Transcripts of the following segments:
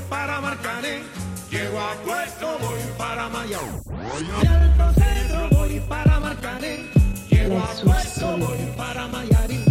voy para Marcané. Llego a puesto, voy para Mayao. Y al centro voy para Marcané. Llego a puesto, voy para Mayarín.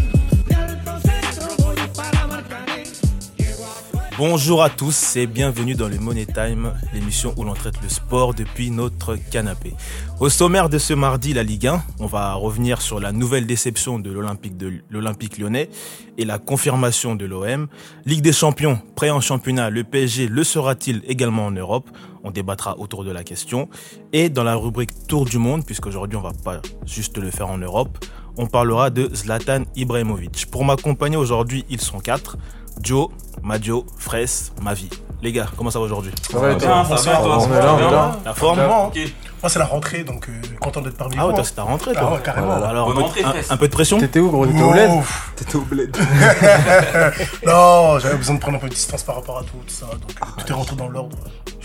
Bonjour à tous et bienvenue dans le Money Time, l'émission où l'on traite le sport depuis notre canapé. Au sommaire de ce mardi, la Ligue 1, on va revenir sur la nouvelle déception de l'Olympique lyonnais et la confirmation de l'OM. Ligue des champions, prêt en championnat, le PSG le sera-t-il également en Europe? On débattra autour de la question. Et dans la rubrique Tour du monde, puisqu'aujourd'hui on va pas juste le faire en Europe, on parlera de Zlatan Ibrahimovic. Pour m'accompagner aujourd'hui, ils sont quatre. Joe, Madio, Fraisse, Mavi. Les gars, comment ça va aujourd'hui Ça va, bien, toi ça va, toi, On ça est va là, on est bien là. La forme Ok. Moi, c'est la rentrée, donc euh, content d'être parmi Ah vous. ouais, toi hein. c'est ta rentrée Ah ouais, carrément. Alors un Bonne peu, rentrée, un- Fraisse. un peu de pression T'étais où, gros T'étais au bled Ouf. T'étais au bled. Non, j'avais besoin de prendre un peu de distance par rapport à tout, tout ça. Donc, euh, tout est rentré dans l'ordre.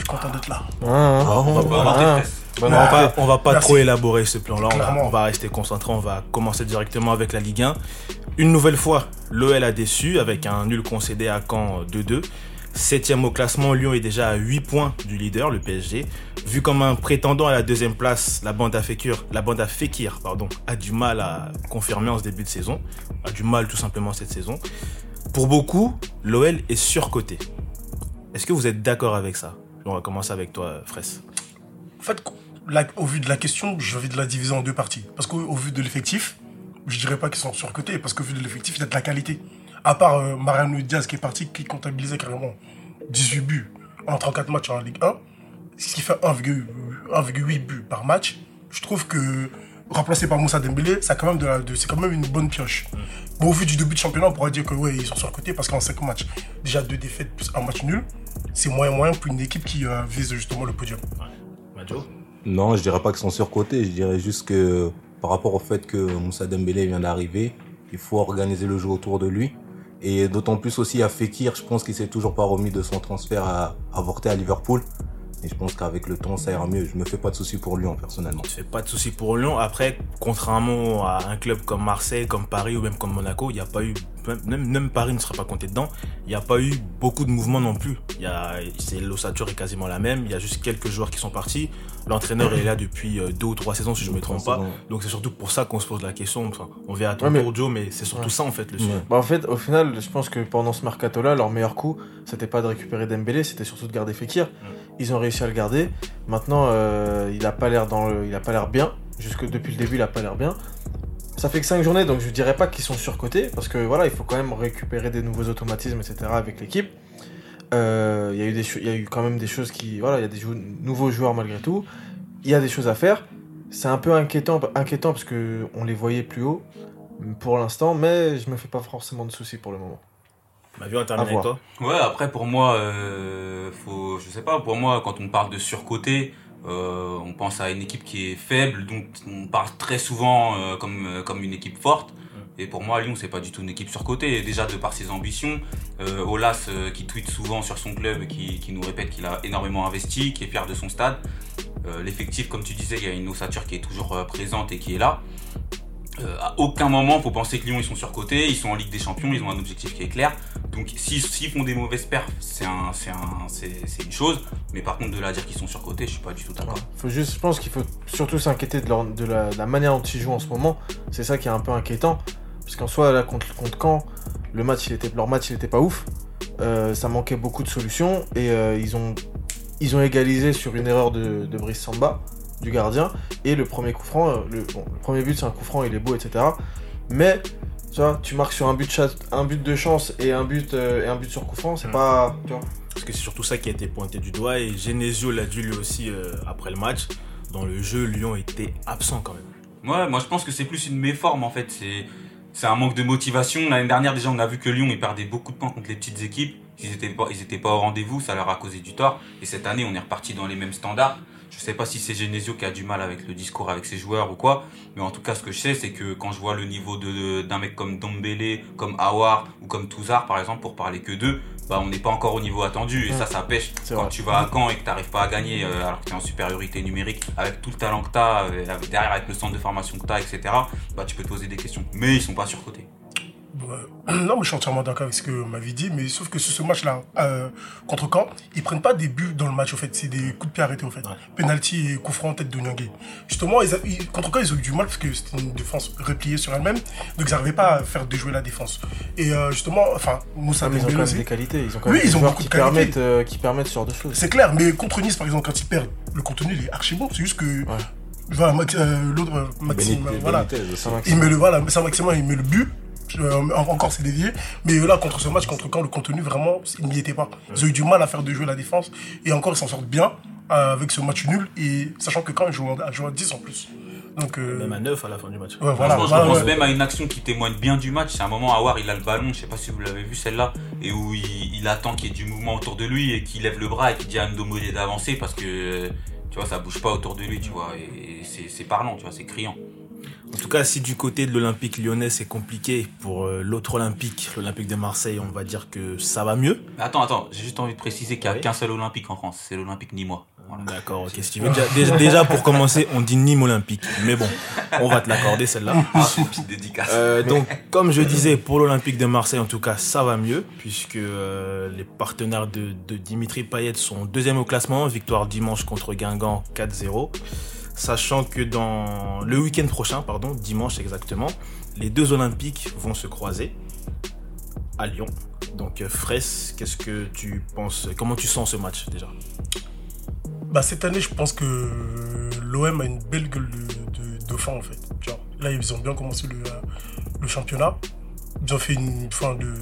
Content d'être là. Ah, ah. on va pas, rentrée, Ah. Fraisse. Bonne on va rentrée. pas, on va pas Merci. trop élaborer ce plan-là, on va, Clairement. on va rester concentré, on va commencer directement avec la Ligue 1. Une nouvelle fois, l'OL a déçu avec un nul concédé à Caen euh, 2-2. Septième au classement, Lyon est déjà à 8 points du leader, le PSG. Vu comme un prétendant à la deuxième place, la bande à Fekir, la bande à Fekir pardon, a du mal à confirmer en ce début de saison. A du mal tout simplement cette saison. Pour beaucoup, l'OL est surcoté. Est-ce que vous êtes d'accord avec ça? On va commencer avec toi, Fraisse. En fait, au vu de la question, envie de la diviser en deux parties. Parce qu'au au vu de l'effectif, je dirais pas qu'ils sont surcotés, parce qu'au vu de l'effectif, il y a de la qualité. À part euh, Mariano Diaz qui est parti, qui comptabilisait carrément 18 buts en 34 matchs en Ligue 1, ce qui fait 1,8 1,8 buts par match, je trouve que remplacé par Moussa Dembélé, a quand même de c'est quand même une bonne pioche. Au vu du début de championnat, on pourrait dire que ouais, ils sont surcotés parce qu'en 5 matchs, déjà deux défaites plus un match nul, c'est moyen moyen pour une équipe qui euh, vise justement le podium. Majo Non, je dirais pas qu'ils sont surcotés. Je dirais juste que par rapport au fait que Moussa Dembélé vient d'arriver, il faut organiser le jeu autour de lui. Et d'autant plus aussi à Fekir, je pense qu'il s'est toujours pas remis de son transfert à, avorté à Liverpool. Et je pense qu'avec le temps, ça ira mieux. Je me fais pas de soucis pour Lyon, personnellement. Je fais pas de soucis pour Lyon. Après, contrairement à un club comme Marseille, comme Paris ou même comme Monaco, il n'y a pas eu, même, même Paris ne sera pas compté dedans, il n'y a pas eu beaucoup de mouvements non plus. L'ossature est quasiment la même. Il y a juste quelques joueurs qui sont partis. L'entraîneur est là depuis euh, deux ou trois saisons, si je me trompe pas. Donc c'est surtout pour ça qu'on se pose la question. Enfin, on verra à ton Ouais, mais- tour, Joe, mais c'est surtout Ouais. ça en fait le sujet. Bah en fait, au final, je pense que pendant ce mercato-là, leur meilleur coup, c'était pas de récupérer Dembélé, c'était surtout de garder Fekir. Ils ont réussi à le garder. Maintenant, euh, il a pas l'air dans le, il a pas l'air bien. Jusque depuis le début, il a pas l'air bien. Ça fait que 5 journées, donc je dirais pas qu'ils sont surcotés, parce que voilà, il faut quand même récupérer des nouveaux automatismes, etc. avec l'équipe. Euh, Il y a eu des, cho- il y a eu quand même des choses qui, voilà, il y a des jou- nouveaux joueurs malgré tout. Il y a des choses à faire. C'est un peu inquiétant, inquiétant parce que on les voyait plus haut pour l'instant, mais je me fais pas forcément de soucis pour le moment. Ma vie, on termine avec toi. Ouais, après pour moi, euh, faut, je sais pas, pour moi quand on parle de surcoté, euh, on pense à une équipe qui est faible, donc on parle très souvent euh, comme comme une équipe forte. Et pour moi, Lyon, c'est pas du tout une équipe surcotée. Déjà de par ses ambitions, euh, Olas euh, qui tweet souvent sur son club, qui, qui nous répète qu'il a énormément investi, qui est fier de son stade. Euh, L'effectif, comme tu disais, il y a une ossature qui est toujours présente et qui est là. À aucun moment, faut penser que Lyon ils sont surcotés, ils sont en Ligue des Champions, ils ont un objectif qui est clair. Donc s'ils s'ils font des mauvaises perfs, c'est un, c'est un, c'est c'est une chose. Mais par contre de là à dire qu'ils sont surcotés, je suis pas du tout d'accord. Je pense qu'il faut surtout s'inquiéter de la manière dont ils jouent en ce moment. C'est ça qui est un peu inquiétant. Parce qu'en soi, là, contre, contre Caen, le match, il était, leur match, il était pas ouf. Euh, ça manquait beaucoup de solutions. Et euh, ils, ont, ils ont égalisé sur une erreur de, de Brice Samba, du gardien. Et le premier coup franc, euh, le, bon, le premier but, c'est un coup franc, il est beau, etc. Mais, tu vois, tu marques sur un but, de chance- un but de chance et un but, euh, et un but sur coup franc, c'est Mm. pas. Tu vois, Parce que c'est surtout ça qui a été pointé du doigt. Et Genesio l'a dit lui aussi euh, après le match. Dans le jeu, Lyon était absent quand même. Ouais, moi je pense que c'est plus une méforme en fait. C'est c'est un manque de motivation. L'année dernière déjà on a vu que Lyon ils perdaient beaucoup de points contre les petites équipes. Ils étaient pas pas au rendez-vous, ça leur a causé du tort. Et cette année on est reparti dans les mêmes standards. Je sais pas si c'est Genesio qui a du mal avec le discours avec ses joueurs ou quoi, mais en tout cas ce que je sais c'est que quand je vois le niveau d'un mec comme Dombele, comme Awar ou comme Touzard par exemple pour parler que d'eux, bah on n'est pas encore au niveau attendu et ça ça pêche. C'est Quand vrai. tu vas à Caen et que t'arrives pas à gagner euh, alors que t'es en supériorité numérique avec tout le talent que t'as, euh, avec- derrière avec le centre de formation que t'as, etc. Bah tu peux te poser des questions. Mais ils sont pas surcotés. Non, mais je suis entièrement d'accord avec ce que m'avait dit, mais sauf que sur ce match-là, euh, contre Caen, ils prennent pas des buts dans le match, au fait. C'est des coups de pied arrêtés, au fait. Penalty et coup franc en tête de Nyangé. Justement, ils a- ils- contre Caen, ils ont eu du mal parce que c'était une défense repliée sur elle-même, donc ils n'arrivaient pas à faire déjouer la défense. Et euh, justement, enfin, Moussa Ah, ils ont quand même des qualités. Ils ont quand Oui, même des ils ont beaucoup qui de qualités. permettent, euh, qui permettent ce genre de choses. C'est clair, mais contre Nice, par exemple, quand ils perdent, le contenu, il est archi bon. C'est juste que. Voilà, l'autre, Maxime, Benitez- voilà. Benitez. Il met le, voilà, Saint-Maximin, il met le but. Euh, en- encore c'est dévié. Mais là, contre ce match, contre quand le contenu, vraiment, il n'y était pas. Ils ont eu du mal à faire de jouer la défense. Et encore, ils s'en sortent bien euh, avec ce match nul. Et sachant que quand ils jouent à, jouent à 10 en plus. Donc, euh, Même à 9 à la fin du match. ouais, voilà. Je voilà, pense ouais. même à une action qui témoigne bien du match. C'est un moment, Awar, il a le ballon, je sais pas si vous l'avez vu celle-là, et où il, il attend qu'il y ait du mouvement autour de lui et qu'il lève le bras et qu'il dit à Ndombolé d'avancer parce que, tu vois, ça bouge pas autour de lui, tu vois, et, et c'est c'est parlant, tu vois, c'est criant. En tout cas, si du côté de l'Olympique lyonnais c'est compliqué, pour euh, l'autre Olympique, l'Olympique de Marseille, on va dire que ça va mieux. Attends, attends, j'ai juste envie de préciser qu'il n'y a Oui. qu'un seul Olympique en France, c'est l'Olympique Nîmois. Voilà. D'accord, ok. Si tu veux, déjà, pour commencer, on dit Nîmes Olympique. Mais bon, on va te l'accorder celle-là. Ah, c'est une petite dédicace. Euh, donc, comme je disais, pour l'Olympique de Marseille, en tout cas, ça va mieux, puisque euh, les partenaires de, de Dimitri Payet sont deuxième au classement, victoire dimanche contre Guingamp 4-0. Sachant que dans le week-end prochain, pardon, dimanche exactement, les deux Olympiques vont se croiser à Lyon. Donc, euh, Fraisse, qu'est-ce que tu penses Comment tu sens ce match déjà? Bah, cette année, je pense que l'OM a une belle gueule de, de, dauphin, en fait. Là, ils ont bien commencé le, championnat. Ils ont fait une fin de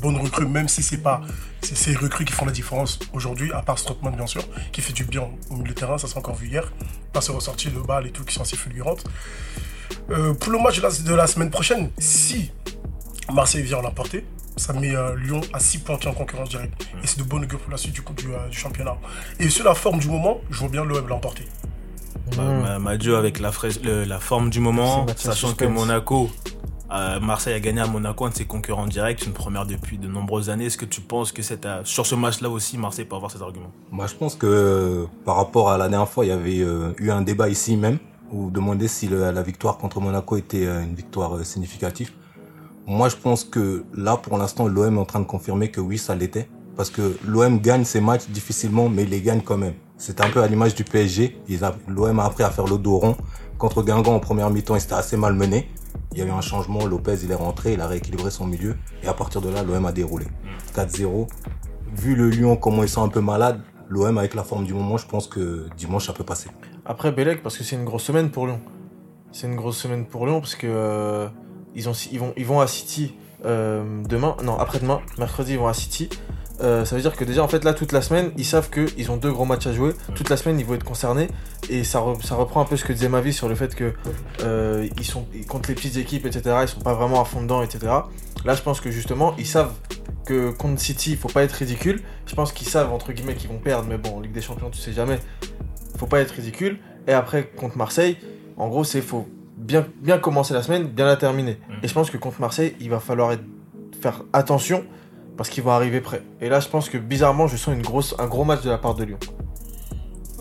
bonnes recrues, même si c'est pas c'est ces recrues qui font la différence aujourd'hui, à part Strootman, bien sûr, qui fait du bien au milieu de terrain, ça s'est encore vu hier. Pas ses ressorties de balles et tout qui sont assez fulgurantes. Euh, pour le match de la, de la semaine prochaine, si Marseille vient l'emporter, ça met euh, Lyon à 6 points qui est en concurrence directe. Et c'est de bonne augure pour la suite du, coup, du, euh, du championnat. Et sur la forme du moment, je vois bien l'OM l'emporter. Ma- ma- Madio avec la, fraise- le- la forme du moment, sachant que. Monaco, euh, Marseille a gagné à Monaco, un de ses concurrents directs, une première depuis de nombreuses années. Est-ce que tu penses que à- sur ce match-là aussi, Marseille peut avoir ses arguments? Moi, je pense que euh, par rapport à la dernière fois, il y avait euh, eu un débat ici même où demandait si la victoire contre Monaco était euh, une victoire euh, significative. Moi, je pense que là, pour l'instant, l'OM est en train de confirmer que oui, ça l'était. Parce que l'OM gagne ses matchs difficilement, mais il les gagne quand même. C'est un peu à l'image du PSG. L'OM a appris à faire le dos rond. Contre Guingamp, en première mi-temps, il s'était assez mal mené. Il y a eu un changement. Lopez, il est rentré, il a rééquilibré son milieu. Et à partir de là, l'OM a déroulé. 4-0. Vu le Lyon, comment ils sont un peu malades, l'OM avec la forme du moment, je pense que dimanche, ça peut passer. Après Bellec, parce que c'est une grosse semaine pour Lyon. C'est une grosse semaine pour Lyon parce que euh, ils vont à City euh, demain, non après-demain, mercredi ils vont à City. Euh, ça veut dire que déjà en fait là toute la semaine ils savent qu'ils ont deux gros matchs à jouer. Toute la semaine ils vont être concernés et ça, re- ça reprend un peu ce que disait Mavi sur le fait que euh, ils sont contre les petites équipes etc. Ils sont pas vraiment à fond dedans etc. Là je pense que justement ils savent que contre City il faut pas être ridicule. Je pense qu'ils savent entre guillemets qu'ils vont perdre mais bon en Ligue des Champions tu sais jamais. Faut pas être ridicule. Et après contre Marseille en gros c'est faut bien bien commencer la semaine bien la terminer. Et je pense que contre Marseille il va falloir être- faire attention parce qu'ils vont arriver prêts. Et là, je pense que bizarrement, je sens une grosse, un gros match de la part de Lyon.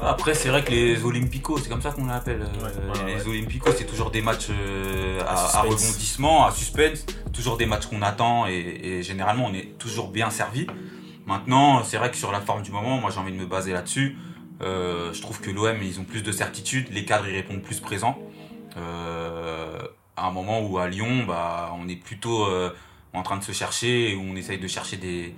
Après, c'est vrai que les Olympicos, c'est comme ça qu'on l'appelle. euh, Ouais, ouais, les Olympicos, c'est toujours des matchs euh, À à, à suspense. rebondissement, à suspense. Toujours des matchs qu'on attend et, et généralement, on est toujours bien servi. Maintenant, c'est vrai que sur la forme du moment, moi j'ai envie de me baser là-dessus. Euh, je trouve que l'OM, ils ont plus de certitude, les cadres, ils répondent plus présents. Euh, à un moment où à Lyon, bah, on est plutôt euh, en train de se chercher où on essaye de chercher des,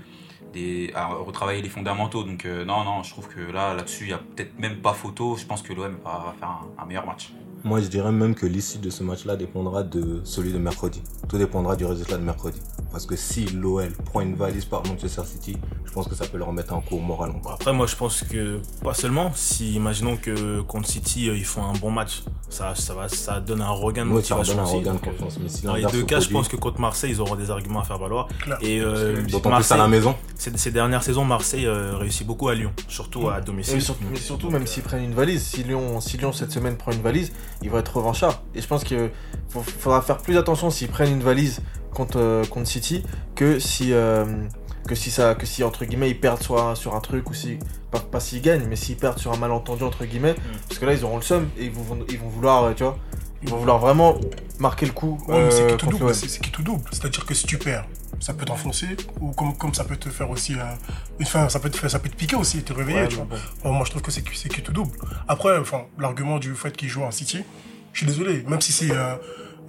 des, à retravailler les fondamentaux. Donc euh, non, non, je trouve que là, là-dessus, il n'y a peut-être même pas photo. Je pense que l'OM va, faire un, un meilleur match. Moi, je dirais même que l'issue de ce match-là dépendra de celui de mercredi. Tout dépendra du résultat de mercredi. Parce que si l'OL prend une valise par Manchester City, je pense que ça peut leur remettre un coup au moral encore. Après, moi, je pense que pas seulement. Si, imaginons que contre City, euh, ils font un bon match, ça, ça, va, ça donne un regain de Moi, ça leur motivation donne un aussi. regain de confiance. Mais si Dans les deux cas, je pense que contre Marseille, ils auront des arguments à faire valoir. Et euh, D'autant plus à Marseille, la maison. ces, ces dernières saisons, Marseille euh, réussit beaucoup à Lyon, surtout à domicile. Et surtout, mais surtout, même s'ils prennent une valise, si Lyon, si Lyon cette semaine prend une valise, ils vont être revanchards. Et je pense faut- faudra faire plus attention s'ils prennent une valise contre, euh, contre City que si, euh, que si ça, que si entre guillemets ils perdent soit sur un truc ou si pas, pas s'ils gagnent, mais s'ils perdent sur un malentendu entre guillemets, parce que là ils auront le seum et ils vont, ils vont vouloir, euh, tu vois, Ils vont vouloir vraiment marquer le coup Ouais, mais c'est qui tout double. C'est c'est qui tout double. C'est-à-dire que si tu perds, ça peut t'enfoncer, ou comme, comme ça peut te faire aussi. euh, une fin, ça peut te faire, ça peut te piquer aussi, te réveiller, Ouais, tu mais vois. bon. Bon, moi, je trouve que c'est qui c'est qui tout double. Après, enfin, l'argument du fait qu'il joue en City, je suis désolé, même si c'est euh,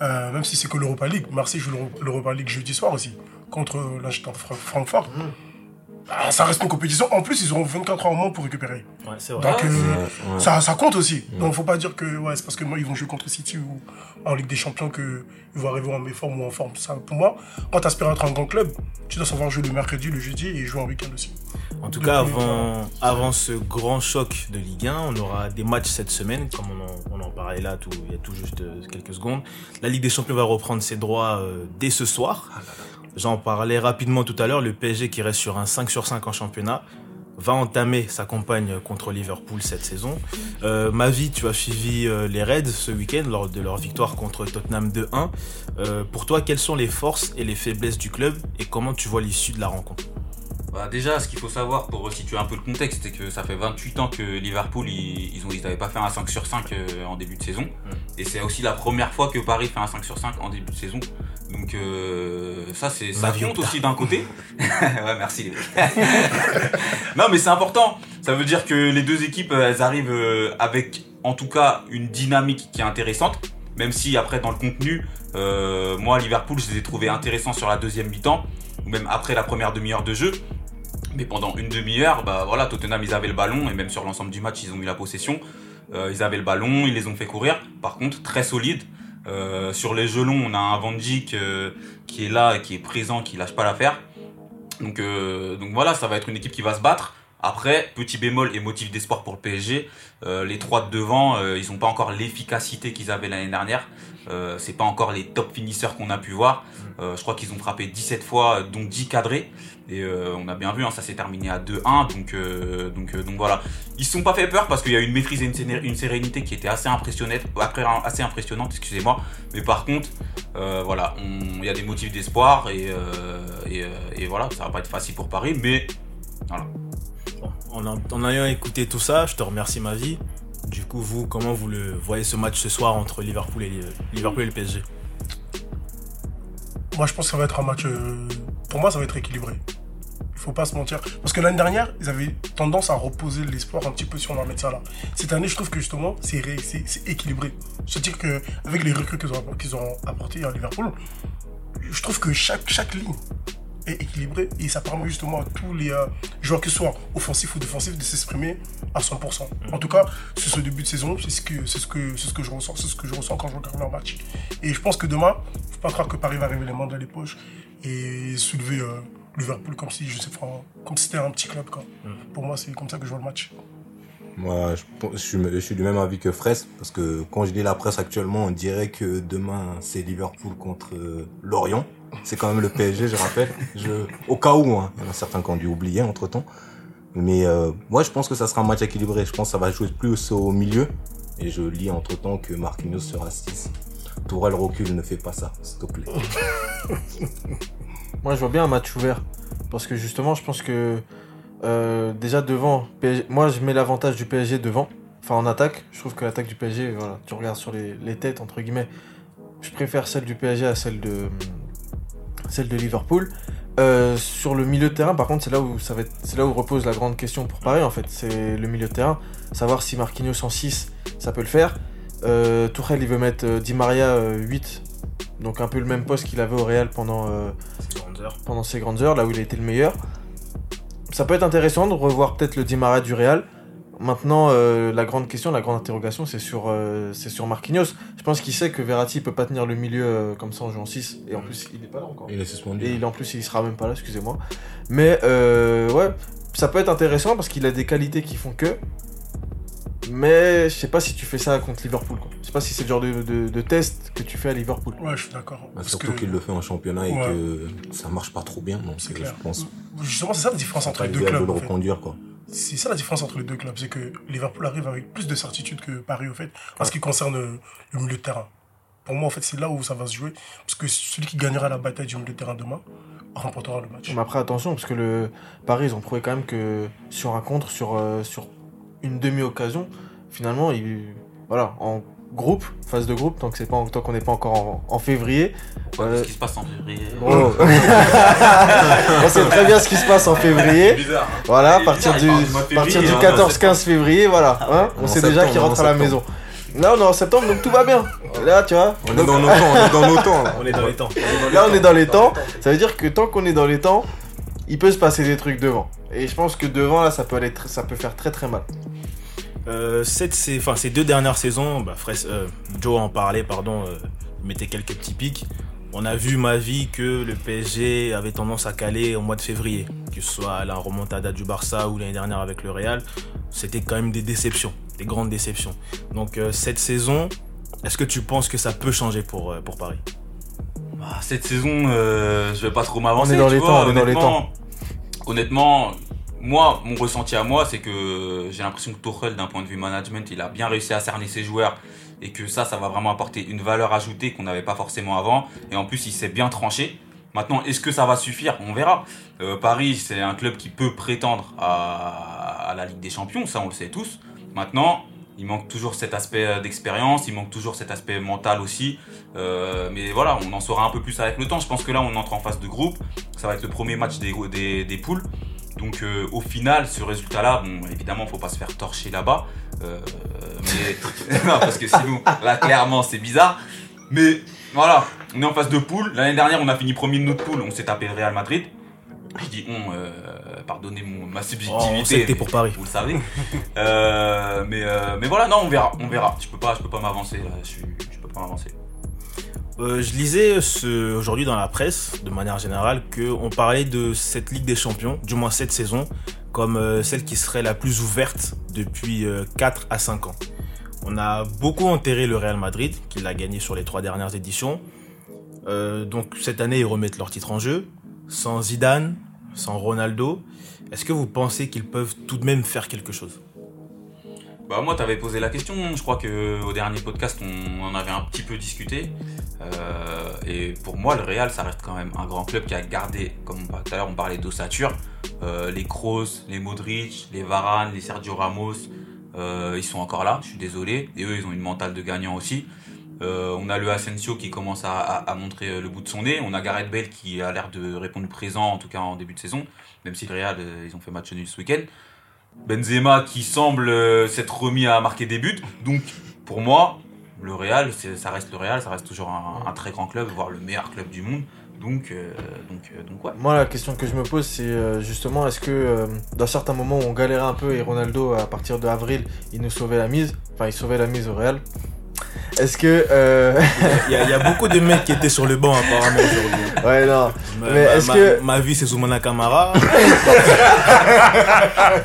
euh, même si c'est que l'Europa League, Marseille joue l'Euro- l'Europa League jeudi soir aussi contre euh, l'Eintracht Fra- Francfort. Mm. Ah, ça reste une compétition. En plus, ils auront 24 heures au moins pour récupérer. Ouais, c'est vrai. Donc, Ouais, euh, ouais, ouais. Ça, ça compte aussi. Donc, faut pas dire que ouais, c'est parce que moi, ils vont jouer contre City ou en Ligue des Champions qu'ils vont arriver en méforme ou en forme. Ça, pour moi, quand tu aspires à être un grand club, tu dois savoir jouer le mercredi, le jeudi et jouer en week-end aussi. En tout cas, premier avant, avant ce grand choc de Ligue 1, on aura des matchs cette semaine, comme on en, on en parlait là tout, il y a tout juste euh, quelques secondes. La Ligue des Champions va reprendre ses droits euh, dès ce soir. J'en parlais rapidement tout à l'heure, le PSG qui reste sur un 5 sur 5 en championnat va entamer sa campagne contre Liverpool cette saison. Euh, ma vie, tu as suivi euh, les Reds ce week-end lors de leur victoire contre Tottenham 2-1. Euh, pour toi, quelles sont les forces et les faiblesses du club et comment tu vois l'issue de la rencontre? Bah déjà, ce qu'il faut savoir pour situer un peu le contexte, c'est que ça fait 28 ans que Liverpool, ils, ils ont, ils avaient pas fait un 5 sur 5 euh, en début de saison. Et c'est aussi la première fois que Paris fait un 5 sur 5 en début de saison. Donc euh, ça, c'est ça Maviota. compte aussi d'un côté. ouais, merci les mecs. non, mais c'est important. Ça veut dire que les deux équipes, elles arrivent euh, avec, en tout cas, une dynamique qui est intéressante. Même si après, dans le contenu, euh, moi, Liverpool, je les ai trouvés intéressants sur la deuxième mi-temps, ou même après la première demi-heure de jeu. Mais pendant une demi-heure, bah voilà, Tottenham, ils avaient le ballon, et même sur l'ensemble du match, ils ont eu la possession. Euh, ils avaient le ballon, ils les ont fait courir. Par contre, très solide. Euh, sur les gelons, on a un Van Dijk euh, qui est là, qui est présent, qui lâche pas l'affaire. Donc, euh, donc voilà, ça va être une équipe qui va se battre. Après, petit bémol et motif d'espoir pour le PSG, euh, les trois de devant, euh, ils n'ont pas encore l'efficacité qu'ils avaient l'année dernière. Euh, c'est pas encore les top finisseurs qu'on a pu voir. Euh, je crois qu'ils ont frappé 17 fois, dont 10 cadrés. Et on a bien vu, hein, ça s'est terminé à 2-1. Donc, donc, donc voilà. Ils se sont pas fait peur parce qu'il y a une maîtrise et une, sérénité qui était assez impressionnante, après, assez impressionnante, excusez-moi. Mais par contre, voilà, il y a des motifs d'espoir et, et voilà, ça va pas être facile pour Paris, mais voilà. En, ayant écouté tout ça, je te remercie ma vie. Du coup, vous, comment vous le voyez ce match ce soir entre Liverpool et, Liverpool et le PSG Moi, je pense que ça va être un match. euh, Pour moi, ça va être équilibré. Il faut pas se mentir. Parce que l'année dernière, ils avaient tendance à reposer l'espoir un petit peu sur Mohamed Salah. Cette année, je trouve que justement, c'est ré- c'est c'est équilibré. C'est-à-dire qu'avec les recrues qu'ils ont, apportées à Liverpool, je trouve que chaque ligne est équilibrée et ça permet justement à tous les euh, joueurs, que ce soit offensifs ou défensifs, de s'exprimer à 100%. En tout cas, sur ce début de saison, c'est ce que, c'est ce que, c'est ce que je ressens, c'est ce que je ressens quand je regarde leur match. Et je pense que demain, faut pas croire que Paris va arriver les mains dans les poches et soulever euh, Liverpool comme si, je sais pas, comme si c'était un petit club. Quoi. Pour moi, c'est comme ça que je vois le match. Moi, je suis, je suis du même avis que Fraisse, parce que quand je lis la presse actuellement, on dirait que demain, c'est Liverpool contre euh, Lorient. C'est quand même le PSG, je rappelle. Je, au cas où, hein. il y en a certains qui ont dû oublier entre-temps. Mais euh, moi, je pense que ça sera un match équilibré. Je pense que ça va jouer plus au milieu. Et je lis entre-temps que Marquinhos sera 6. Tourelle recule, ne fais pas ça, s'il te plaît. Moi, je vois bien un match ouvert. Parce que justement, je pense que euh, déjà devant, moi je mets l'avantage du PSG devant. Enfin, en attaque. Je trouve que l'attaque du PSG, voilà, tu regardes sur les, les têtes, entre guillemets. Je préfère celle du PSG à celle de, celle de Liverpool. Euh, sur le milieu de terrain, par contre, c'est là où ça va c'est là où repose la grande question pour Paris en fait. C'est le milieu de terrain, savoir si Marquinhos en 6, ça peut le faire. Euh, Tourelle, il veut mettre euh, Di Maria euh, 8, donc un peu le même poste qu'il avait au Real pendant, euh, pendant ses grandes heures, là où il a été le meilleur. Ça peut être intéressant de revoir peut-être le Di Maria du Real. Maintenant, euh, la grande question, la grande interrogation, c'est sur, euh, c'est sur Marquinhos. Je pense qu'il sait que Verratti peut pas tenir le milieu euh, comme ça en jouant 6. Et en plus, il est pas là encore. Il est suspendu. Et il, en plus, il sera même pas là, excusez-moi. Mais euh, ouais, ça peut être intéressant parce qu'il a des qualités qui font que. Mais je sais pas si tu fais ça contre Liverpool. Quoi. Je sais pas si c'est le genre de, de- de test que tu fais à Liverpool. Ouais, je suis d'accord. Bah, surtout qu'il le fait en championnat et Ouais. que ça marche pas trop bien. Donc, c'est clair. je pense Justement, c'est ça la différence entre les deux l'idéal de clubs. le en fait. reconduire, quoi. C'est ça la différence entre les deux clubs, c'est que Liverpool arrive avec plus de certitude que Paris, au fait, en ce qui concerne euh, le milieu de terrain. Pour moi, en fait, c'est là où ça va se jouer, parce que celui qui gagnera la bataille du milieu de terrain demain remportera le match. Mais après, attention, parce que le Paris, ils ont prouvé quand même que sur un contre, sur, euh, sur une demi-occasion, finalement, ils, voilà, en groupe, phase de groupe, tant que c'est pas, tant qu'on n'est pas encore en, en février. Ouais, Euh, Ce qui se passe en février. Oh. On sait très bien ce qui se passe en février. bizarre. hein. Voilà, à partir bizarre, du, il parle du mois de partir du février, hein, 14-15 février, voilà. hein, on sait déjà septembre, qu'il rentre en à la maison. Là, on est en septembre, donc tout va bien. Là, tu vois. On est dans nos temps, on est dans nos temps. là. On est dans les temps. Là, on est dans les temps. Ça veut dire que tant qu'on est dans les temps, il peut se passer des trucs devant. Et je pense que devant, là, ça peut, aller tr- ça peut faire très très mal. Euh, cette, enfin, ces deux dernières saisons, bah, Fraisse- euh, Joe en parlait, pardon, euh, il mettait quelques petits pics. On a vu ma vie que le PSG avait tendance à caler au mois de février, que ce soit la remontada du Barça ou l'année dernière avec le Real, c'était quand même des déceptions, des grandes déceptions. Donc euh, cette saison, est-ce que tu penses que ça peut changer pour, euh, pour Paris? Bah, cette saison, euh, je vais pas trop m'avancer. On est dans les vois, temps, on est dans les honnêtement- Honnêtement, moi, mon ressenti à moi, c'est que j'ai l'impression que Tuchel, d'un point de vue management, il a bien réussi à cerner ses joueurs et que ça, ça va vraiment apporter une valeur ajoutée qu'on n'avait pas forcément avant. Et en plus, il s'est bien tranché. Maintenant, est-ce que ça va suffire? On verra. Euh, Paris, c'est un club qui peut prétendre à, la Ligue des Champions, ça on le sait tous. Maintenant, il manque toujours cet aspect euh, d'expérience, il manque toujours cet aspect mental aussi. Euh, mais voilà, on en saura un peu plus avec le temps. Je pense que là, on entre en phase de groupe. Ça va être le premier match des, des poules. Donc euh, au final, ce résultat-là, bon, évidemment, faut pas se faire torcher là-bas. Euh, mais non, parce que sinon, là, clairement, c'est bizarre. Mais voilà, on est en phase de poule. L'année dernière, on a fini premier de notre poule. On s'est tapé le Real Madrid. Je dis on, euh, pardonnez mon, ma Oh, subjectivité. On t'es mais- pour Paris. vous le savez. Mais, mais voilà, non, on verra, on verra. Je peux pas, je peux pas m'avancer. Je, je peux pas m'avancer. Euh, je lisais aujourd'hui dans la presse, de manière générale, qu'on parlait de cette Ligue des Champions, du moins cette saison, comme euh, celle qui serait la plus ouverte depuis euh, 4 à 5 ans. On a beaucoup enterré le Real Madrid, qui l'a gagné sur les trois dernières éditions. Euh, donc cette année, ils remettent leur titre en jeu. Sans Zidane, sans Ronaldo, est-ce que vous pensez qu'ils peuvent tout de même faire quelque chose? Bah moi, t'avais posé la question. Je crois que au dernier podcast, on en avait un petit peu discuté. Euh, et pour moi, le Real, ça reste quand même un grand club qui a gardé, comme tout à l'heure, on parlait d'ossature, euh, les Kroos, les Modric, les Varane, les Sergio Ramos. euh, ils sont encore là. Je suis désolé. Et eux, ils ont une mentale de gagnant aussi. Euh, on a le Asensio qui commence à, à- montrer euh, le bout de son nez. On a Gareth Bale qui a l'air de répondre présent, en tout cas en début de saison, même si le Real, euh, ils ont fait match nul ce week-end. Benzema qui semble euh, s'être remis à marquer des buts. Donc, pour moi, le Real, ça reste le Real, ça reste toujours un, très grand club, voire le meilleur club du monde. Donc, euh, donc, euh, donc ouais. Moi, la question que je me pose, c'est justement, est-ce que dans certains moments où on galérait un peu et Ronaldo, à partir de avril, il nous sauvait la mise, enfin, il sauvait la mise au Real. Est-ce que. euh, il y, a, il y a beaucoup de mecs qui étaient sur le banc apparemment aujourd'hui. ouais, non. Ma, Mais ma- est-ce ma- que- ma vie c'est Zoumana Kamara.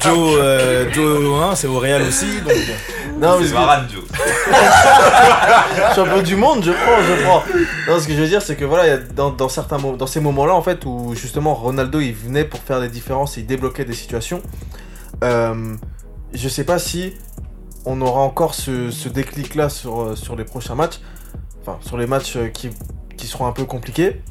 Joe, euh, Joe hein, c'est au Real aussi. Donc, Non, mais c'est Varane, Joe. champion du monde, je prends, je prends. Non, ce que je veux dire, c'est que voilà, il y a dans, dans certains mo- dans ces moments-là, en fait, où justement Ronaldo il venait pour faire des différences et il débloquait des situations. euh, je sais pas si on aura encore ce, ce déclic-là sur, euh, sur les prochains matchs, enfin sur les matchs euh, qui, qui seront un peu compliqués,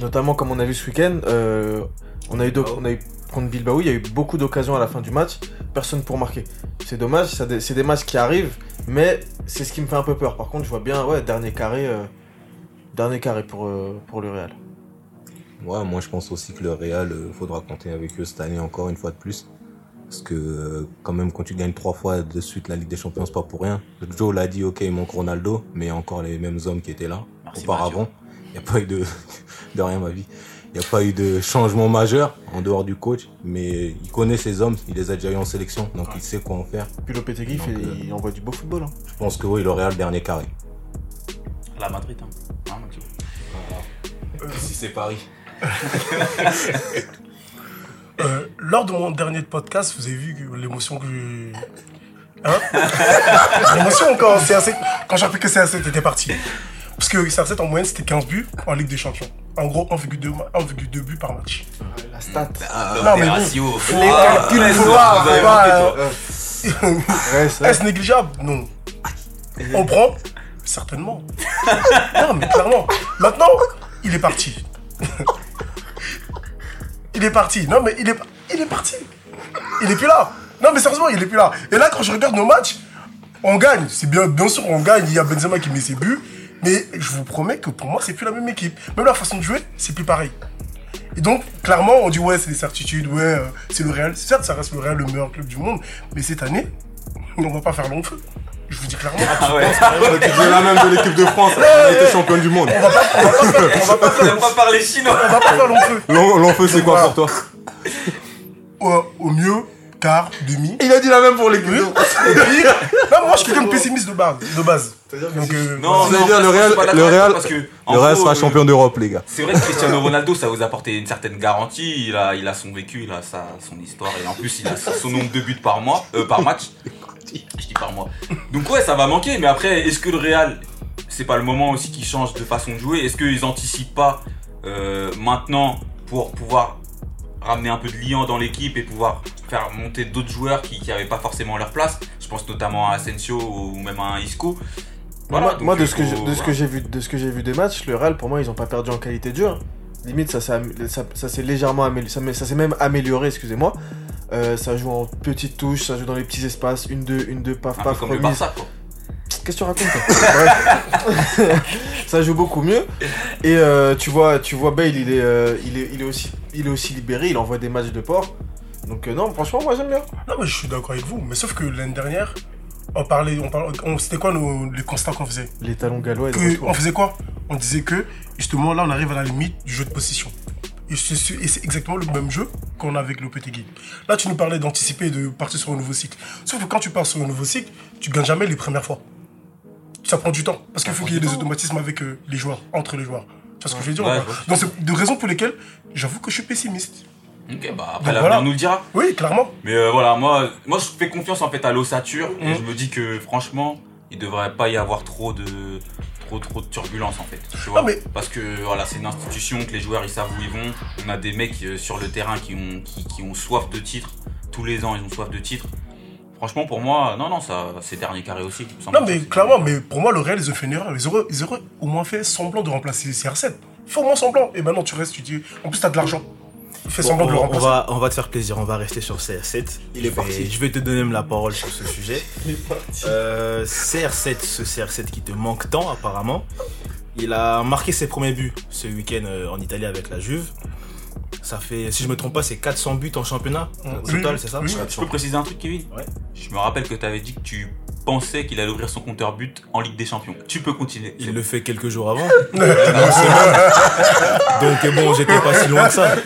notamment comme on a vu ce week-end. euh, on a eu d'oc- on a eu contre Bilbao, il y a eu beaucoup d'occasions à la fin du match, personne pour marquer. C'est dommage, c'est des matchs qui arrivent, mais c'est ce qui me fait un peu peur. Par contre, je vois bien, ouais, dernier carré, euh, dernier carré pour, euh, pour le Real. Ouais, moi je pense aussi que le Real, euh, faudra compter avec eux cette année encore une fois de plus. Parce que euh, quand même quand tu gagnes trois fois de suite la Ligue des Champions, c'est pas pour rien. Joe l'a dit, ok, il manque Ronaldo, mais il y a encore les mêmes hommes qui étaient là Merci, auparavant. Il n'y a pas eu de, de rien ma vie. Il n'y a pas eu de changement majeur en dehors du coach, mais il connaît ses hommes, il les a déjà eu en sélection, donc il sait quoi en faire. Puis Lopetegui, il, fait- Donc, euh, il envoie du beau football. hein. Je pense que oui, le Real dernier carré. La Madrid, hein. Hein, Mathieu Si c'est Paris. Euh, lors de mon dernier podcast, vous avez vu que l'émotion que j'ai. Hein L'émotion quand, CR7 quand j'ai appris que CR7 était parti. Parce que CR7 en moyenne c'était 15 buts en Ligue des Champions. En gros 1,2 ma- 1,2 buts par match. La stat. Non, mais bon. Les calculs, faut pas- toi. euh. Est-ce négligeable? Non. On prend? Certainement. Non, mais clairement. Maintenant, il est parti. il est parti. Non, mais il est, parti. Il est plus là. Non, mais sérieusement, il est plus là. Et là, quand je regarde nos matchs, On gagne, c'est bien, bien sûr, on gagne. Il y a Benzema qui met ses buts. Mais je vous promets que pour moi, c'est plus la même équipe. Même la façon de jouer, c'est plus pareil. Et donc, clairement, on dit ouais, c'est des certitudes, ouais, euh, c'est le Real. Certes, ça reste le Real, le meilleur club du monde. Mais cette année, on va pas faire long feu. Je vous dis clairement. Ah ouais. Tu dis la même de l'équipe de France, elle a été championne du monde. On va pas, on va pas faire, on va pas On faire, va pas parler chinois. on va pas faire long feu. L'en- L'enfeu, c'est quoi pour toi Au, mieux, quart, demi. Il a dit la même pour l'équipe. Oui. Et puis, non, moi, je suis quelqu'un de pessimiste de base. De base. Donc, euh, Non, non, dire le Real- le Real- parce que, Le Real gros, sera euh, champion d'Europe, les gars. C'est vrai que Cristiano Ronaldo, ça vous a apporté une certaine garantie. Il a, il a son vécu, il a sa, son histoire et en plus il a son nombre de buts par mois, euh, par match. Je dis par mois. Donc ouais, ça va manquer. Mais après, est-ce que le Real, c'est pas le moment aussi qu'ils changent de façon de jouer? Est-ce qu'ils anticipent pas euh, maintenant pour pouvoir ramener un peu de liant dans l'équipe et pouvoir faire monter d'autres joueurs qui n'avaient pas forcément leur place? Je pense notamment à Asensio ou même à Isco. Voilà, moi, de ce que faut- j'ai- de ce que j'ai vu de ce que j'ai vu des matchs, le Real pour moi ils ont pas perdu en qualité de jeu. hein. Limite ça s'est am- ça, ça s'est légèrement amélioré, ça, m'est- ça s'est même amélioré, excusez-moi. Euh, ça joue en petites touches, ça joue dans les petits espaces, une deux, une deux, paf un peu paf comme remise. Qu'est-ce que tu racontes. Ça joue beaucoup mieux. Et euh, tu vois, tu vois Bale, il est, euh, il est, il est aussi, il est aussi libéré. Il envoie des matchs de port. Donc euh, non, franchement, moi j'aime bien. Non, mais je suis d'accord avec vous. Mais sauf que l'année dernière, on parlait, on parlait, on- c'était quoi nos, les constats qu'on faisait? Les talons gallois. de que. On faisait quoi? On disait que, justement, là, on arrive à la limite du jeu de possession. Et c'est exactement le même jeu qu'on a avec le Lopetegui. Là, tu nous parlais d'anticiper et de partir sur un nouveau cycle. Sauf que quand tu pars sur un nouveau cycle, tu gagnes jamais les premières fois. Ça prend du temps. Parce qu'il faut qu'il y ait des automatismes avec euh, les joueurs, entre les joueurs. Tu vois ce que je veux dire Ouais. Donc, c'est de raisons pour lesquelles j'avoue que je suis pessimiste. Ok, bah après l'avenir voilà. nous le dira. Oui, clairement. Mais euh, voilà, moi, moi je fais confiance en fait à l'ossature et Mhm. je me dis que franchement, il devrait pas y avoir trop de trop trop de turbulence en fait. Tu vois Ah, mais- Parce que voilà, c'est une institution que les joueurs ils savent où ils vont. On a des mecs euh, sur le terrain qui ont qui, qui ont soif de titres. Tous les ans, ils ont soif de titres. Franchement, pour moi, non, non, ça, c'est dernier carré aussi. Non, mais clairement, mais pour moi, le Real, ils ont fait une erreur. Ils auraient, ils auraient au moins fait semblant de remplacer CR7. Fais au moins semblant. Et maintenant, tu restes, tu dis. En plus, t'as de l'argent. Fais Bon, semblant on, de le on va, on va te faire plaisir, on va rester sur CR7. Il est Je vais- parti. Je vais te donner la parole sur ce sujet. Euh, CR7, ce CR7 qui te manque tant apparemment. Il a marqué ses premiers buts ce week-end euh, en Italie avec la Juve. Ça fait, si je me trompe pas, c'est 400 buts en championnat au total, c'est ça oui. Tu peux préciser un truc, Kevin? Ouais. Je me rappelle que tu avais dit que tu pensais qu'il allait ouvrir son compteur but en Ligue des Champions. Tu peux continuer. Il le fait quelques jours avant. Donc bon, j'étais pas si loin que ça.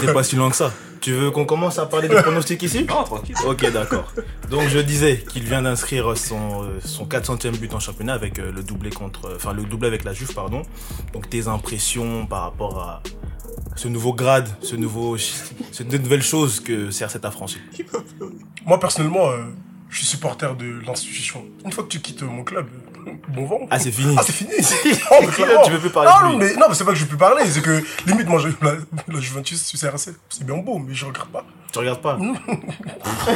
J'étais pas si loin que ça. Tu veux qu'on commence à parler de pronostics ici? Non, tranquille. Ok, d'accord. Donc je disais qu'il vient d'inscrire son, euh, son 400e but en championnat avec euh, le doublé contre, euh, enfin le doublé avec la Juve, pardon. Donc tes impressions par rapport à ce nouveau grade, ce nouveau, cette nouvelle chose que CR7 a franchi. Moi, personnellement, euh, je suis supporter de l'institution. Une fois que tu quittes mon club, bon vent. Ah c'est fini. Ah, c'est fini. Oh, mais clairement. Tu veux plus parler Ah, de non, lui. mais non, mais c'est pas que je peux parler. C'est que, limite, moi, j'ai- la, la Juventus sur CR7, c'est bien beau, mais je regarde pas. Tu regardes pas.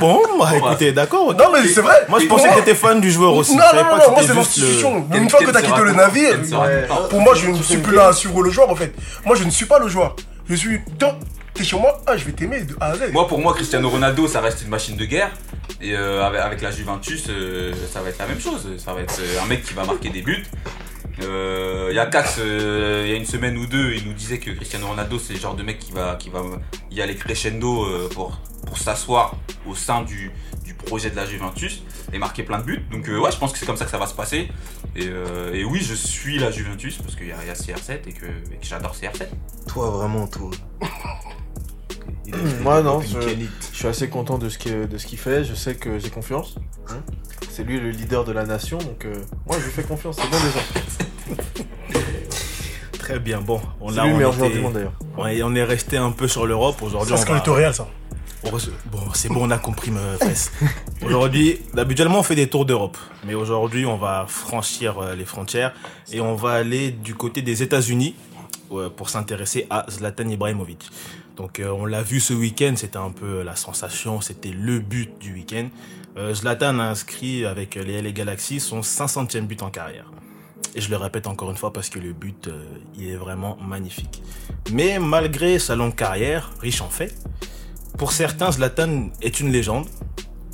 bon, bah écoutez, d'accord. Non, mais c'est vrai. Moi je pensais que t'étais fan du joueur aussi. Non, Je non, non, que non, moi, c'est le- l'institution. Une fois que t'as quitté le navire. Pour moi, je ne suis plus là à suivre le joueur en fait. Moi, je ne suis pas le joueur. Je suis. Tiens, T'es chez moi, ah, je vais t'aimer de A à Z. Moi, pour moi, Cristiano Ronaldo, ça reste une machine de guerre. Et euh, avec, avec la Juventus, euh, ça va être la même chose. Ça va être euh, un mec qui va marquer des buts. Euh, Il y a Cax, euh, il y a une semaine ou deux, il nous disait que Cristiano Ronaldo, c'est le genre de mec qui va, qui va y aller crescendo euh, pour, pour s'asseoir au sein du, du projet de la Juventus et marquer plein de buts. Donc, euh, ouais, je pense que c'est comme ça que ça va se passer. Et, euh, et oui, je suis la Juventus parce qu'il y, a- il y a CR7 et que, et que j'adore CR7. Toi, vraiment, toi. Moi, non, je- suis assez content de ce qu'il de ce qu'il fait. Je sais que j'ai confiance. hein. C'est lui le leader de la nation, donc euh, moi je lui fais confiance. C'est bon déjà. Très bien, bon. On, C'est a, lui le on, meilleur joueur était- du monde d'ailleurs. on est, on est resté un peu sur l'Europe. Aujourd'hui, Parce on qu'on est au Real, ça. Bon, c'est bon, on a compris, me fesse. Aujourd'hui, habituellement, on fait des tours d'Europe. Mais aujourd'hui, on va franchir euh, les frontières et on va aller du côté des États-Unis euh, pour s'intéresser à Zlatan Ibrahimovic. Donc, euh, on l'a vu ce week-end, c'était un peu la sensation, c'était le but du week-end. Euh, Zlatan a inscrit avec les LA Galaxy son 500e but en carrière. Et je le répète encore une fois parce que le but, euh, il est vraiment magnifique. Mais malgré sa longue carrière, riche en faits, pour certains, Zlatan est une légende.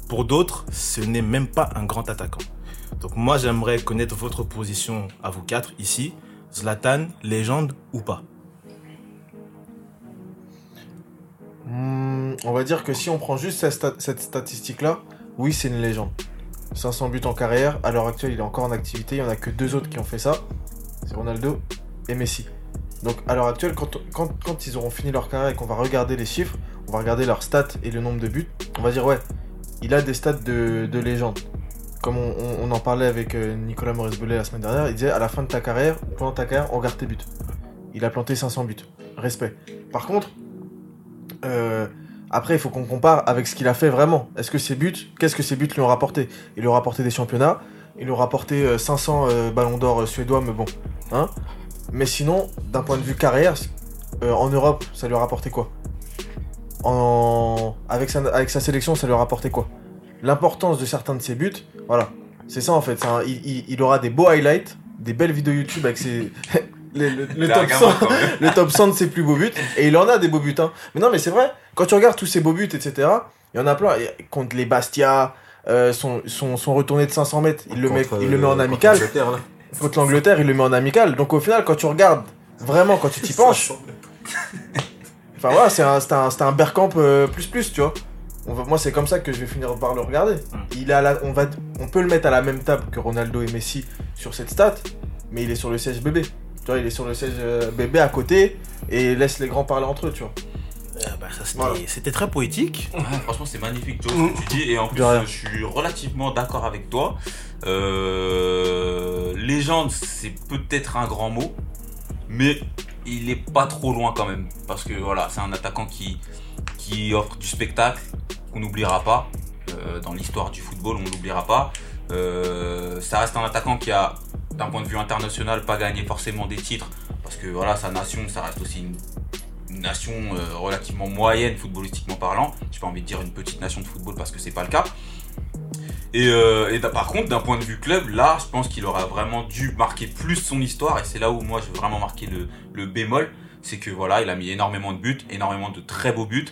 pour d'autres, ce n'est même pas un grand attaquant. Donc moi, j'aimerais connaître votre position à vous quatre ici. Zlatan, légende ou pas? Hmm, on va dire que si on prend juste cette, sta- cette statistique-là, oui, c'est une légende. 500 buts en carrière, à l'heure actuelle, il est encore en activité. Il n'y en a que deux autres qui ont fait ça c'est Ronaldo et Messi. Donc, à l'heure actuelle, quand, ils auront fini leur carrière et qu'on va regarder les chiffres, on va regarder leurs stats et le nombre de buts, on va dire, ouais, il a des stats de, de légende. Comme on, en parlait avec euh, Nicolas Maurice-Bellet la semaine dernière, il disait à la fin de ta carrière, pendant ta carrière, on regarde tes buts. Il a planté 500 buts. Respect. Par contre, euh, après, il faut qu'on compare avec ce qu'il a fait vraiment. Est-ce que ses buts, qu'est-ce que ses buts lui ont rapporté? Il lui a rapporté des championnats, il lui a rapporté euh, 500 euh, ballons d'or euh, suédois, mais bon. Hein? Mais sinon, d'un point de vue carrière, euh, en Europe, ça lui a rapporté quoi? Avec, sa, sélection, ça lui a rapporté quoi? L'importance de certains de ses buts, voilà. C'est ça en fait. il- il aura des beaux highlights, des belles vidéos YouTube avec ses. le, top gamin, 100 quand même. le top 100 de ses plus beaux buts. Et il en a des beaux buts. Hein. Mais non, mais c'est vrai, quand tu regardes tous ses beaux buts, etc., il y en a plein. Et contre les Bastia, euh, son, son, son retourné de 500 mètres, il le, met, il le met en euh, amical. contre l'Angleterre, il le met en amical. Donc au final, quand tu regardes, vraiment, quand tu t'y penches, enfin voilà, c'est un, un, un Bergkamp euh, plus plus, tu vois. On va- moi, c'est comme ça que je vais finir par le regarder. Il est à la- on, va, on peut le mettre à la même table que Ronaldo et Messi sur cette stat, mais il est sur le siège bébé. Tu vois, il est sur le siège euh, bébé à côté et laisse les grands parler entre eux, tu vois. Euh, bah, ça, c'était- Voilà. C'était très poétique. Ouais, franchement, c'est magnifique, Joe, ce que tu dis. Et en plus, je suis relativement d'accord avec toi. Euh, légende, c'est peut-être un grand mot, mais il est pas trop loin quand même. Parce que voilà, c'est un attaquant qui, qui offre du spectacle qu'on n'oubliera pas. Euh, dans l'histoire du football, on n'oubliera pas. Euh, ça reste un attaquant qui a, d'un point de vue international, pas gagné forcément des titres. Parce que voilà, sa nation, ça reste aussi une nation euh, relativement moyenne footballistiquement parlant. J'ai pas envie de dire une petite nation de football parce que c'est pas le cas. Et, euh, par contre, d'un point de vue club, là, je pense qu'il aurait vraiment dû marquer plus son histoire. Et c'est là où moi, veux vraiment marquer le, bémol. C'est que voilà, il a mis énormément de buts, énormément de très beaux buts.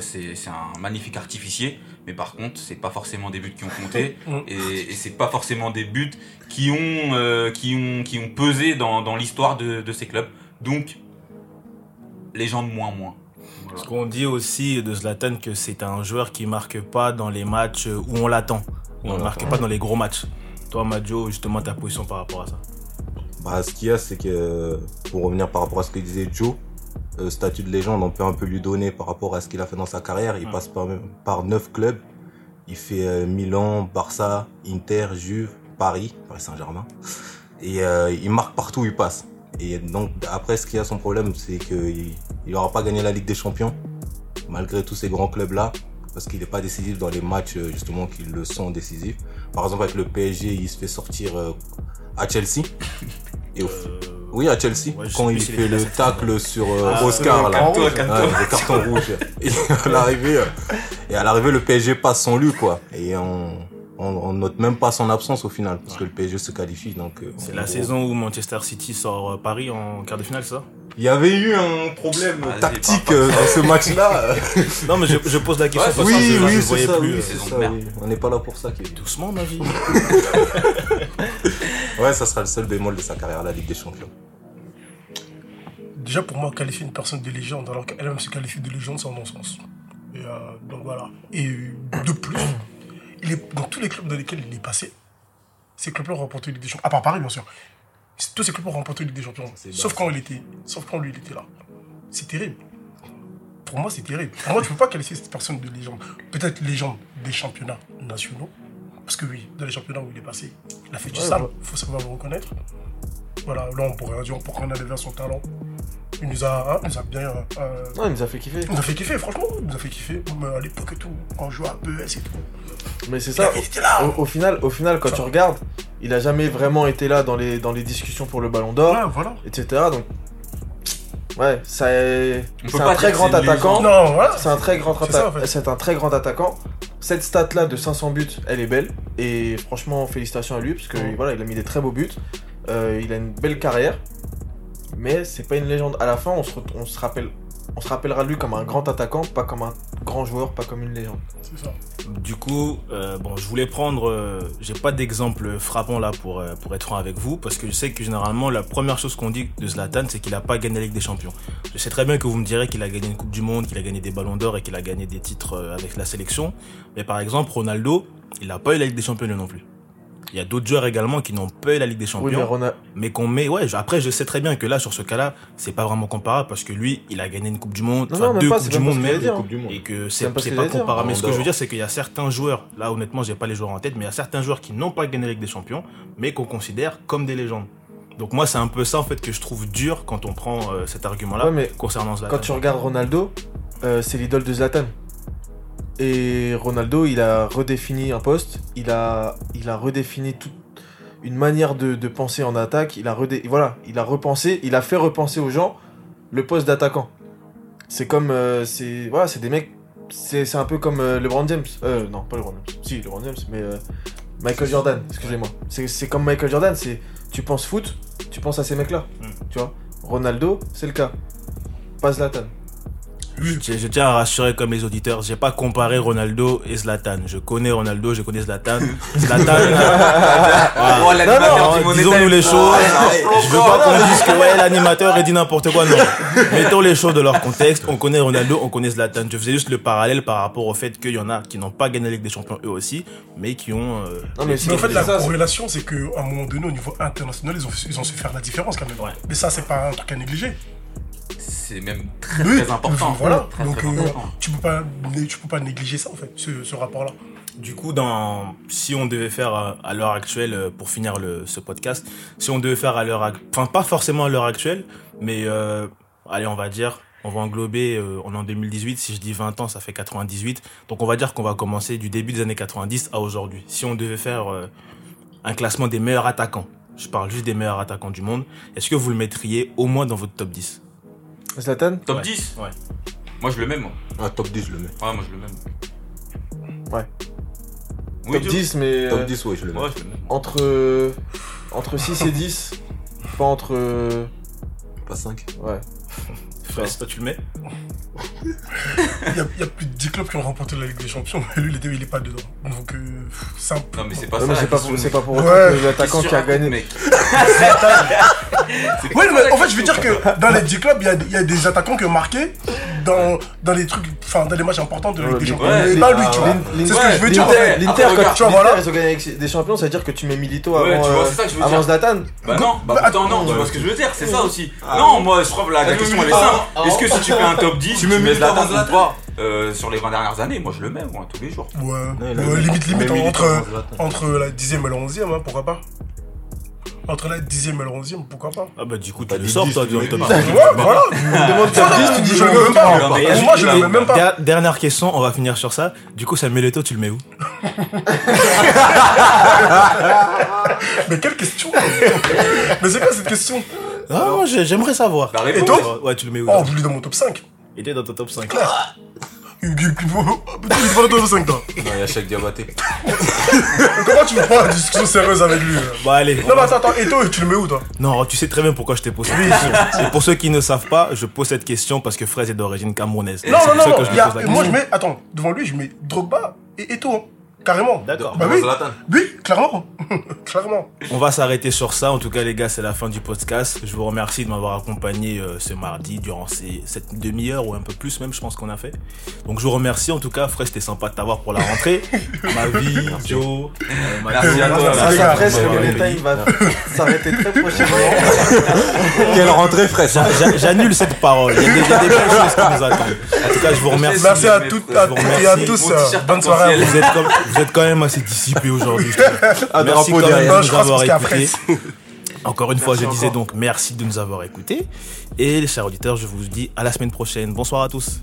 C'est un magnifique artificier. Mais par contre, c'est pas forcément des buts qui ont compté. Et et c'est pas forcément des buts qui ont, euh, qui ont, qui ont pesé dans, dans l'histoire de, de ces clubs. Donc, légende moins moins. Voilà. Parce qu'on dit aussi de Zlatan que c'est un joueur qui marque pas dans les matchs où on l'attend. On ne marque pas dans les gros matchs. Toi, Majo, justement, ta position par rapport à ça. Bah, ce qu'il y a, c'est que, pour revenir par rapport à ce que disait Joe, euh, statut de légende, on peut un peu lui donner par rapport à ce qu'il a fait dans sa carrière. Il passe par, par neuf clubs. Il fait euh, Milan, Barça, Inter, Juve, Paris, Paris Saint-Germain. Et euh, il marque partout où il passe. Et donc, après, ce qui a son problème, c'est qu'il n'aura pas gagné la Ligue des Champions, malgré tous ces grands clubs-là, parce qu'il n'est pas décisif dans les matchs, justement, qui le sont décisifs. Par exemple, avec le PSG, il se fait sortir à Chelsea. Et au, oui, à Chelsea, Ouais, quand il fait le tacle sur euh, Ah, Oscar, le là. carton, Ouais, le carton rouge. Et à l'arrivée, euh, et à l'arrivée, le PSG passe sans lui, quoi. Et on, on, on note même pas son absence au final, parce que le PSG se qualifie. Donc, euh, C'est la gros. saison où Manchester City sort euh, Paris en quart de finale, c'est ça? Il y avait eu un problème Vas-y, tactique pas euh, dans ce match-là. Non, mais je, je pose la question Ouais, parce oui, que oui, c'est ça, plus. oui, euh, c'est ça, oui. On n'est pas là pour ça, Kevin. Doucement, ma vie. Ouais, ça sera le seul bémol de sa carrière à la Ligue des Champions. Déjà, pour moi, qualifier une personne de légende alors qu'elle-même se qualifie de légende, c'est un non-sens. Et, euh, donc voilà. Et de plus, il est, dans tous les clubs dans lesquels il est passé, ces clubs-là ont remporté Ligue des Champions. À part Paris, bien sûr. Tous ces clubs ont remporté Ligue des Champions. Sauf quand il était, sauf quand lui, il était là. C'est terrible. Pour moi, c'est terrible. Pour moi, tu peux pas qualifier cette personne de légende. Peut-être légende des championnats nationaux. Parce que oui, dans les championnats où il est passé, il a fait du Ouais, sale. ouais. Il faut savoir le reconnaître. Voilà, là, on pourrait dire, on pourrait enlever vers son talent. Il nous a, hein, il nous a bien. euh, Non, il nous a fait kiffer. il nous a fait kiffer, franchement, il nous a fait kiffer. Même à l'époque et tout, quand on jouait à BS et tout. Mais c'est ça. il était là. Au, au final, au final, quand tu regardes, il a jamais vraiment été là dans les, dans les discussions pour le Ballon d'Or, Ouais, voilà. etc. Donc, ouais, ça est- c'est pas un très grand attaquant. Non, voilà. C'est un très grand en attaquant. fait. C'est un très grand attaquant. Cette stat là de 500 buts, elle est belle et franchement félicitations à lui parce que Ouais. voilà, il a mis des très beaux buts. Euh, il a une belle carrière, mais c'est pas une légende. À la fin, on se, on se rappelle, on se rappellera de lui comme un grand attaquant, pas comme un grand joueur, pas comme une légende. C'est ça. Du coup, euh, bon, je voulais prendre. euh, J'ai pas d'exemple frappant là pour euh, pour être franc avec vous, parce que je sais que généralement la première chose qu'on dit de Zlatan, c'est qu'il a pas gagné la Ligue des Champions. Je sais très bien que vous me direz qu'il a gagné une Coupe du Monde, qu'il a gagné des Ballons d'Or et qu'il a gagné des titres euh, avec la sélection. Mais par exemple, Ronaldo, il a pas eu la Ligue des Champions lui non plus. Il y a d'autres joueurs également qui n'ont pas eu la Ligue des Oui, Champions mais Ronald... mais qu'on met ouais après je sais très bien que là sur ce cas-là c'est pas vraiment comparable parce que lui il a gagné une coupe du monde Non, non, deux pas, coupes du monde même et que C'est pas pas comparable. Mais ce que je veux dire c'est qu'il y a certains joueurs là honnêtement j'ai pas les joueurs en tête mais il y a certains joueurs qui n'ont pas gagné la Ligue des Champions mais qu'on considère comme des légendes. Donc moi c'est un peu ça en fait que je trouve dur quand on prend euh, cet argument là Ouais, mais concernant Zlatan. Quand tu regardes Ronaldo, euh, c'est l'idole de Zlatan. Et Ronaldo, il a redéfini un poste, il a, il a redéfini toute une manière de, de penser en attaque, il a, redé, voilà, il a repensé, il a fait repenser aux gens le poste d'attaquant. C'est comme, euh, c'est, voilà, c'est des mecs, c'est un peu comme euh, LeBron James, euh, non, pas LeBron James, si, LeBron James, mais euh, Michael Jordan, excusez-moi. C'est c'est comme Michael Jordan, c'est, tu penses foot, tu penses à ces mecs-là, Mm. tu vois? Ronaldo, c'est le cas. Pas Zlatan. Je, je tiens à rassurer comme les auditeurs, j'ai pas comparé Ronaldo et Zlatan. Je connais Ronaldo, je connais Zlatan. Zlatan, Oh, Non, non, disons-nous les choses. Ah, Je veux pas qu'on dise que ouais, l'animateur il dit n'importe quoi. Non. Mettons les choses dans leur contexte. On connaît Ronaldo, on connaît Zlatan. Je faisais juste le parallèle par rapport au fait qu'il y en a qui n'ont pas gagné la Ligue des Champions eux aussi, mais qui ont. euh, Non, mais Mais en fait, la corrélation, c'est qu'à un moment donné, au niveau international, ils ont, ils ont su faire la différence quand même. Ouais. Mais ça, c'est pas un truc à négliger. C'est même très Oui, très important. Voilà. Très, Donc, très euh, important. tu peux pas, tu peux pas négliger ça, en fait, ce, ce rapport-là. Du coup, dans, si on devait faire euh, à l'heure actuelle, euh, pour finir le, ce podcast, si on devait faire à l'heure, ac- enfin pas forcément à l'heure actuelle, mais euh, allez, on va dire, on va englober, euh, on est en 2018, si je dis 20 ans, ça fait 98, donc on va dire qu'on va commencer du début des années 90 à aujourd'hui. Si on devait faire euh, un classement des meilleurs attaquants, je parle juste des meilleurs attaquants du monde, est-ce que vous le mettriez au moins dans votre top 10 Zlatan Top Ouais. 10 Ouais. Moi je le mets moi. Un top 10, je le mets. Ouais, moi je le mets. Ouais. Oui, Top Joe 10, mais Top euh, 10, ouais, je le mets. Ouais, je le mets. entre, euh, entre 6 et 10. Pas entre. euh, Pas 5. ouais. Fraisse, toi tu le mets Il y, a, il y a plus de 10 clubs qui ont remporté la Ligue des Champions, mais lui, il est pas dedans. Donc, euh, c'est un peu. Non mais c'est pas ça. c'est pas, pour- c'est pas pour Ouais. que l'attaquant qui a que gagné. mec Oui, mais en fait, je veux dire que dans les 10 clubs, il y a, il y a des attaquants qui ont marqué dans, dans les trucs, enfin, dans les matchs importants de la Ligue des Champions. Ouais, mais pas lui, ah, tu vois. C'est ce ouais, que je veux dire. en l'Inter. fait. L'Inter, Après, quand tu vois, ils ont gagné avec des champions, ça veut dire que tu mets Milito Ouais, avant, tu vois, euh, que. Zlatan. Bah non, bah Bah, non, tu vois ce que je veux dire, c'est ça aussi. Non, moi je trouve la, la Ah, question elle est simple. Est-ce que si tu fais un top 10, tu mets mets Zlatan ou pas euh, sur les 20 dernières années Moi je le mets moi tous les jours. Ouais, limite, limite, entre, la 10ème et la 11ème, hein, pourquoi pas. Entre la 10ème et la 11ème, pourquoi pas. Ah bah du coup tu le sors 10, toi dans 10. 10. Ouais, voilà. 10, tu dis je le mets même pas. Pour moi, je le mets même pas. Der- Dernière question, on va finir sur ça. Du coup, Samuel Eto'o, tu le mets où? Mais quelle question Mais c'est quoi cette question? Ah, moi, j'ai- j'aimerais savoir. La réponse. Et toi Ouais, tu le mets où Oh, vous lui dans mon top 5. Il était dans ton top 5. Il il- est pas dans ton top 5, toi. Non, il y a chaque Diabaté. Comment tu veux prendre la discussion sérieuse avec lui là Bon, allez. Non, mais attends, attends, et toi, tu le mets où, toi? Non, tu sais très bien pourquoi je t'ai posé cette question. Et pour ceux qui ne savent pas, je pose cette question parce que Fraise est d'origine camerounaise. Non, C'est non, pour ça non, je moi je mets, attends, devant lui, je mets Drogba et Eto, hein. Carrément. D'accord. Bah oui. Oui, clairement. clairement. On va s'arrêter sur ça. En tout cas, les gars, c'est la fin du podcast. Je vous remercie de m'avoir accompagné euh, ce mardi durant ces, cette demi-heure ou un peu plus même, je pense qu'on a fait. Donc, je vous remercie. En tout cas, Fred, c'était sympa de t'avoir pour la rentrée. Ma vie, Joe, euh, Merci à toi. Le détail va s'arrêter très prochainement. Quelle rentrée j'a- J'annule cette parole. Il y a des, il y a des belles choses qui nous attendent. En tout cas, je vous remercie. Merci à toutes et à tous. Bonne soirée à vous. Vous êtes, comme- vous êtes quand même assez dissipés aujourd'hui. Un Merci quand même de nous avoir écoutés. Encore une fois, je disais donc merci de nous avoir écoutés. Et les chers auditeurs, je vous dis à la semaine prochaine. Bonsoir à tous.